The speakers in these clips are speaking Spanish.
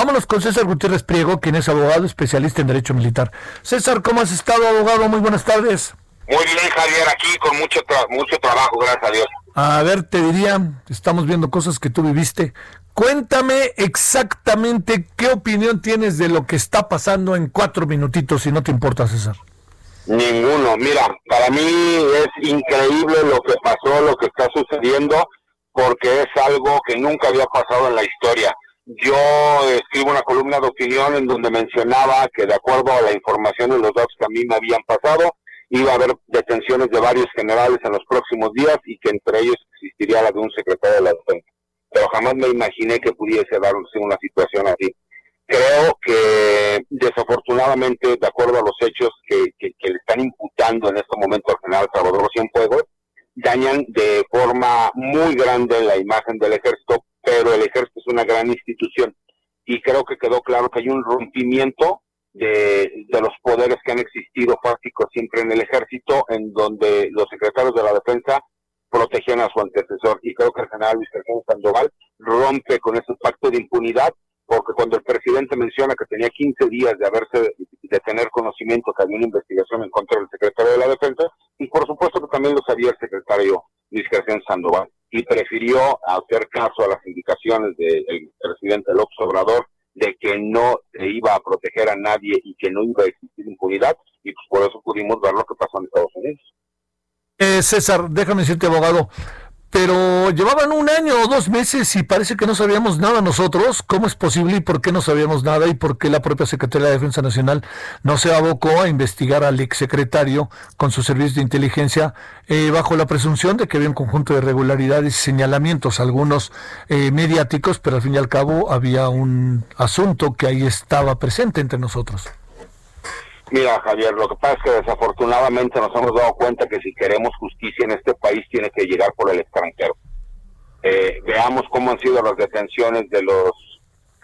Vámonos con César Gutiérrez Priego, quien es abogado especialista en Derecho Militar. César, ¿cómo has estado, abogado? Muy buenas tardes. Muy bien, Javier, aquí con mucho, tra mucho trabajo, gracias a Dios. A ver, te diría, estamos viendo cosas que tú viviste. Cuéntame exactamente qué opinión tienes de lo que está pasando en cuatro minutitos, si no te importa, César. Ninguno. Mira, para mí es increíble lo que pasó, lo que está sucediendo, porque es algo que nunca había pasado en la historia. Yo escribo una columna de opinión en donde mencionaba que de acuerdo a la información y los datos que a mí me habían pasado, iba a haber detenciones de varios generales en los próximos días y que entre ellos existiría la de un secretario de la defensa. Pero jamás me imaginé que pudiese darse una situación así. Creo que desafortunadamente, de acuerdo a los hechos que, le están imputando en este momento al general Salvador Cienfuegos, dañan de forma muy grande la imagen del ejército, pero el ejército es una gran institución. Y creo que quedó claro que hay un rompimiento de, de los poderes que han existido fácticos siempre en el ejército, en donde los secretarios de la defensa protegían a su antecesor. Y creo que el general Luis Carlos Sandoval rompe con ese pacto de impunidad porque cuando el presidente menciona que tenía 15 días de haberse de tener conocimiento que había una investigación en contra del secretario de la defensa y por supuesto que también lo sabía el secretario Luis García Sandoval y prefirió hacer caso a las indicaciones del presidente López Obrador de que no se iba a proteger a nadie y que no iba a existir impunidad y pues por eso pudimos ver lo que pasó en Estados Unidos. Eh, César, déjame decirte abogado, pero llevaban un año o dos meses y parece que no sabíamos nada nosotros. ¿Cómo es posible y por qué no sabíamos nada y por qué la propia Secretaría de Defensa Nacional no se abocó a investigar al exsecretario con su servicio de inteligencia eh, bajo la presunción de que había un conjunto de irregularidades y señalamientos, algunos eh, mediáticos, pero al fin y al cabo había un asunto que ahí estaba presente entre nosotros? Mira, Javier, lo que pasa es que desafortunadamente nos hemos dado cuenta que si queremos justicia en este país tiene que llegar por el extranjero. Eh, veamos cómo han sido las detenciones de los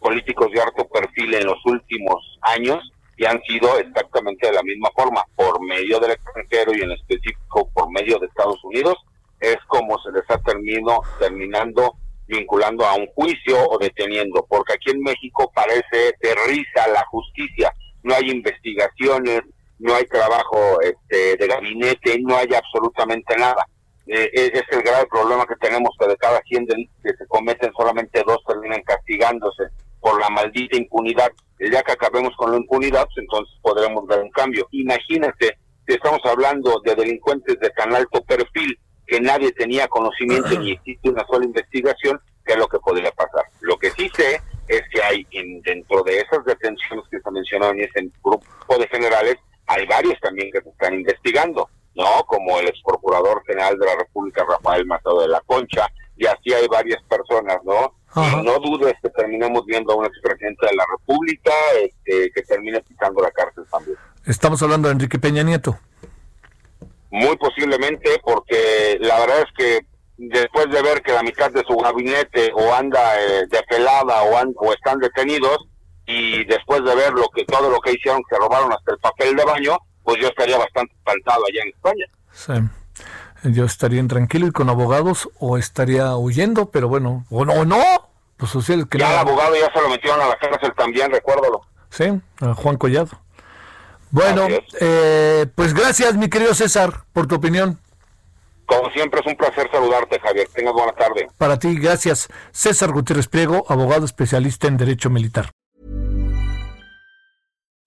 políticos de alto perfil en los últimos años y han sido exactamente de la misma forma, por medio del extranjero y en específico por medio de Estados Unidos, es como se les ha terminado terminando vinculando a un juicio o deteniendo, porque aquí en México parece de risa la justicia no hay investigaciones, no hay trabajo este, de gabinete, no hay absolutamente nada. Eh, es el grave problema que tenemos que de cada 100 delitos que se cometen solamente dos terminan castigándose por la maldita impunidad. El día que acabemos con la impunidad, pues entonces podremos ver un cambio. Imagínate si estamos hablando de delincuentes de tan alto perfil que nadie tenía conocimiento ni existe una sola investigación, ¿qué es lo que podría pasar? Lo que sí sé es que hay en, dentro de esas en ese grupo de generales, hay varios también que se están investigando, ¿no? Como el ex procurador general de la República, Rafael Matado de la Concha, y así hay varias personas, ¿no? Y no dudes que terminemos viendo a un expresidente de la República este, que termine pisando la cárcel también. Estamos hablando de Enrique Peña Nieto. Muy posiblemente, porque la verdad es que después de ver que la mitad de su gabinete o anda eh, de pelada o, o están detenidos y después de ver lo que todo lo que hicieron que robaron hasta el papel de baño pues yo estaría bastante espantado allá en España sí. yo estaría intranquilo y con abogados o estaría huyendo pero bueno o no no pues o sea, que ya el abogado ya se lo metieron a la cárcel también recuérdalo sí a Juan Collado bueno eh, pues gracias mi querido César por tu opinión como siempre es un placer saludarte, Javier. Tengas buena tarde. Para ti, gracias. César Gutiérrez Priego, abogado especialista en Derecho Militar.